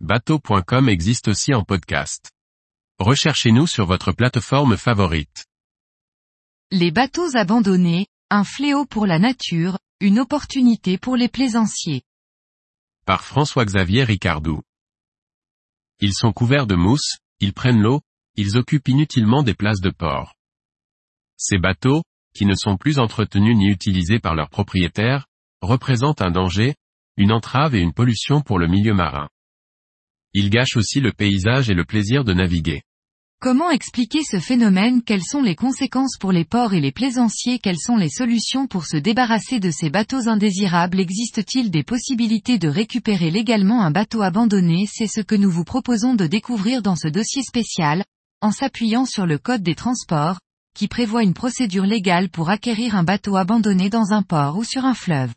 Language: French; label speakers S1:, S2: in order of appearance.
S1: bateau.com existe aussi en podcast. Recherchez-nous sur votre plateforme favorite.
S2: Les bateaux abandonnés, un fléau pour la nature, une opportunité pour les plaisanciers.
S1: Par François-Xavier Ricardou. Ils sont couverts de mousse, ils prennent l'eau, ils occupent inutilement des places de port. Ces bateaux, qui ne sont plus entretenus ni utilisés par leurs propriétaires, représentent un danger, une entrave et une pollution pour le milieu marin. Ils gâchent aussi le paysage et le plaisir de naviguer.
S2: Comment expliquer ce phénomène? Quelles sont les conséquences pour les ports et les plaisanciers? Quelles sont les solutions pour se débarrasser de ces bateaux indésirables? Existe-t-il des possibilités de récupérer légalement un bateau abandonné? C'est ce que nous vous proposons de découvrir dans ce dossier spécial, en s'appuyant sur le Code des transports, qui prévoit une procédure légale pour acquérir un bateau abandonné dans un port ou sur un fleuve.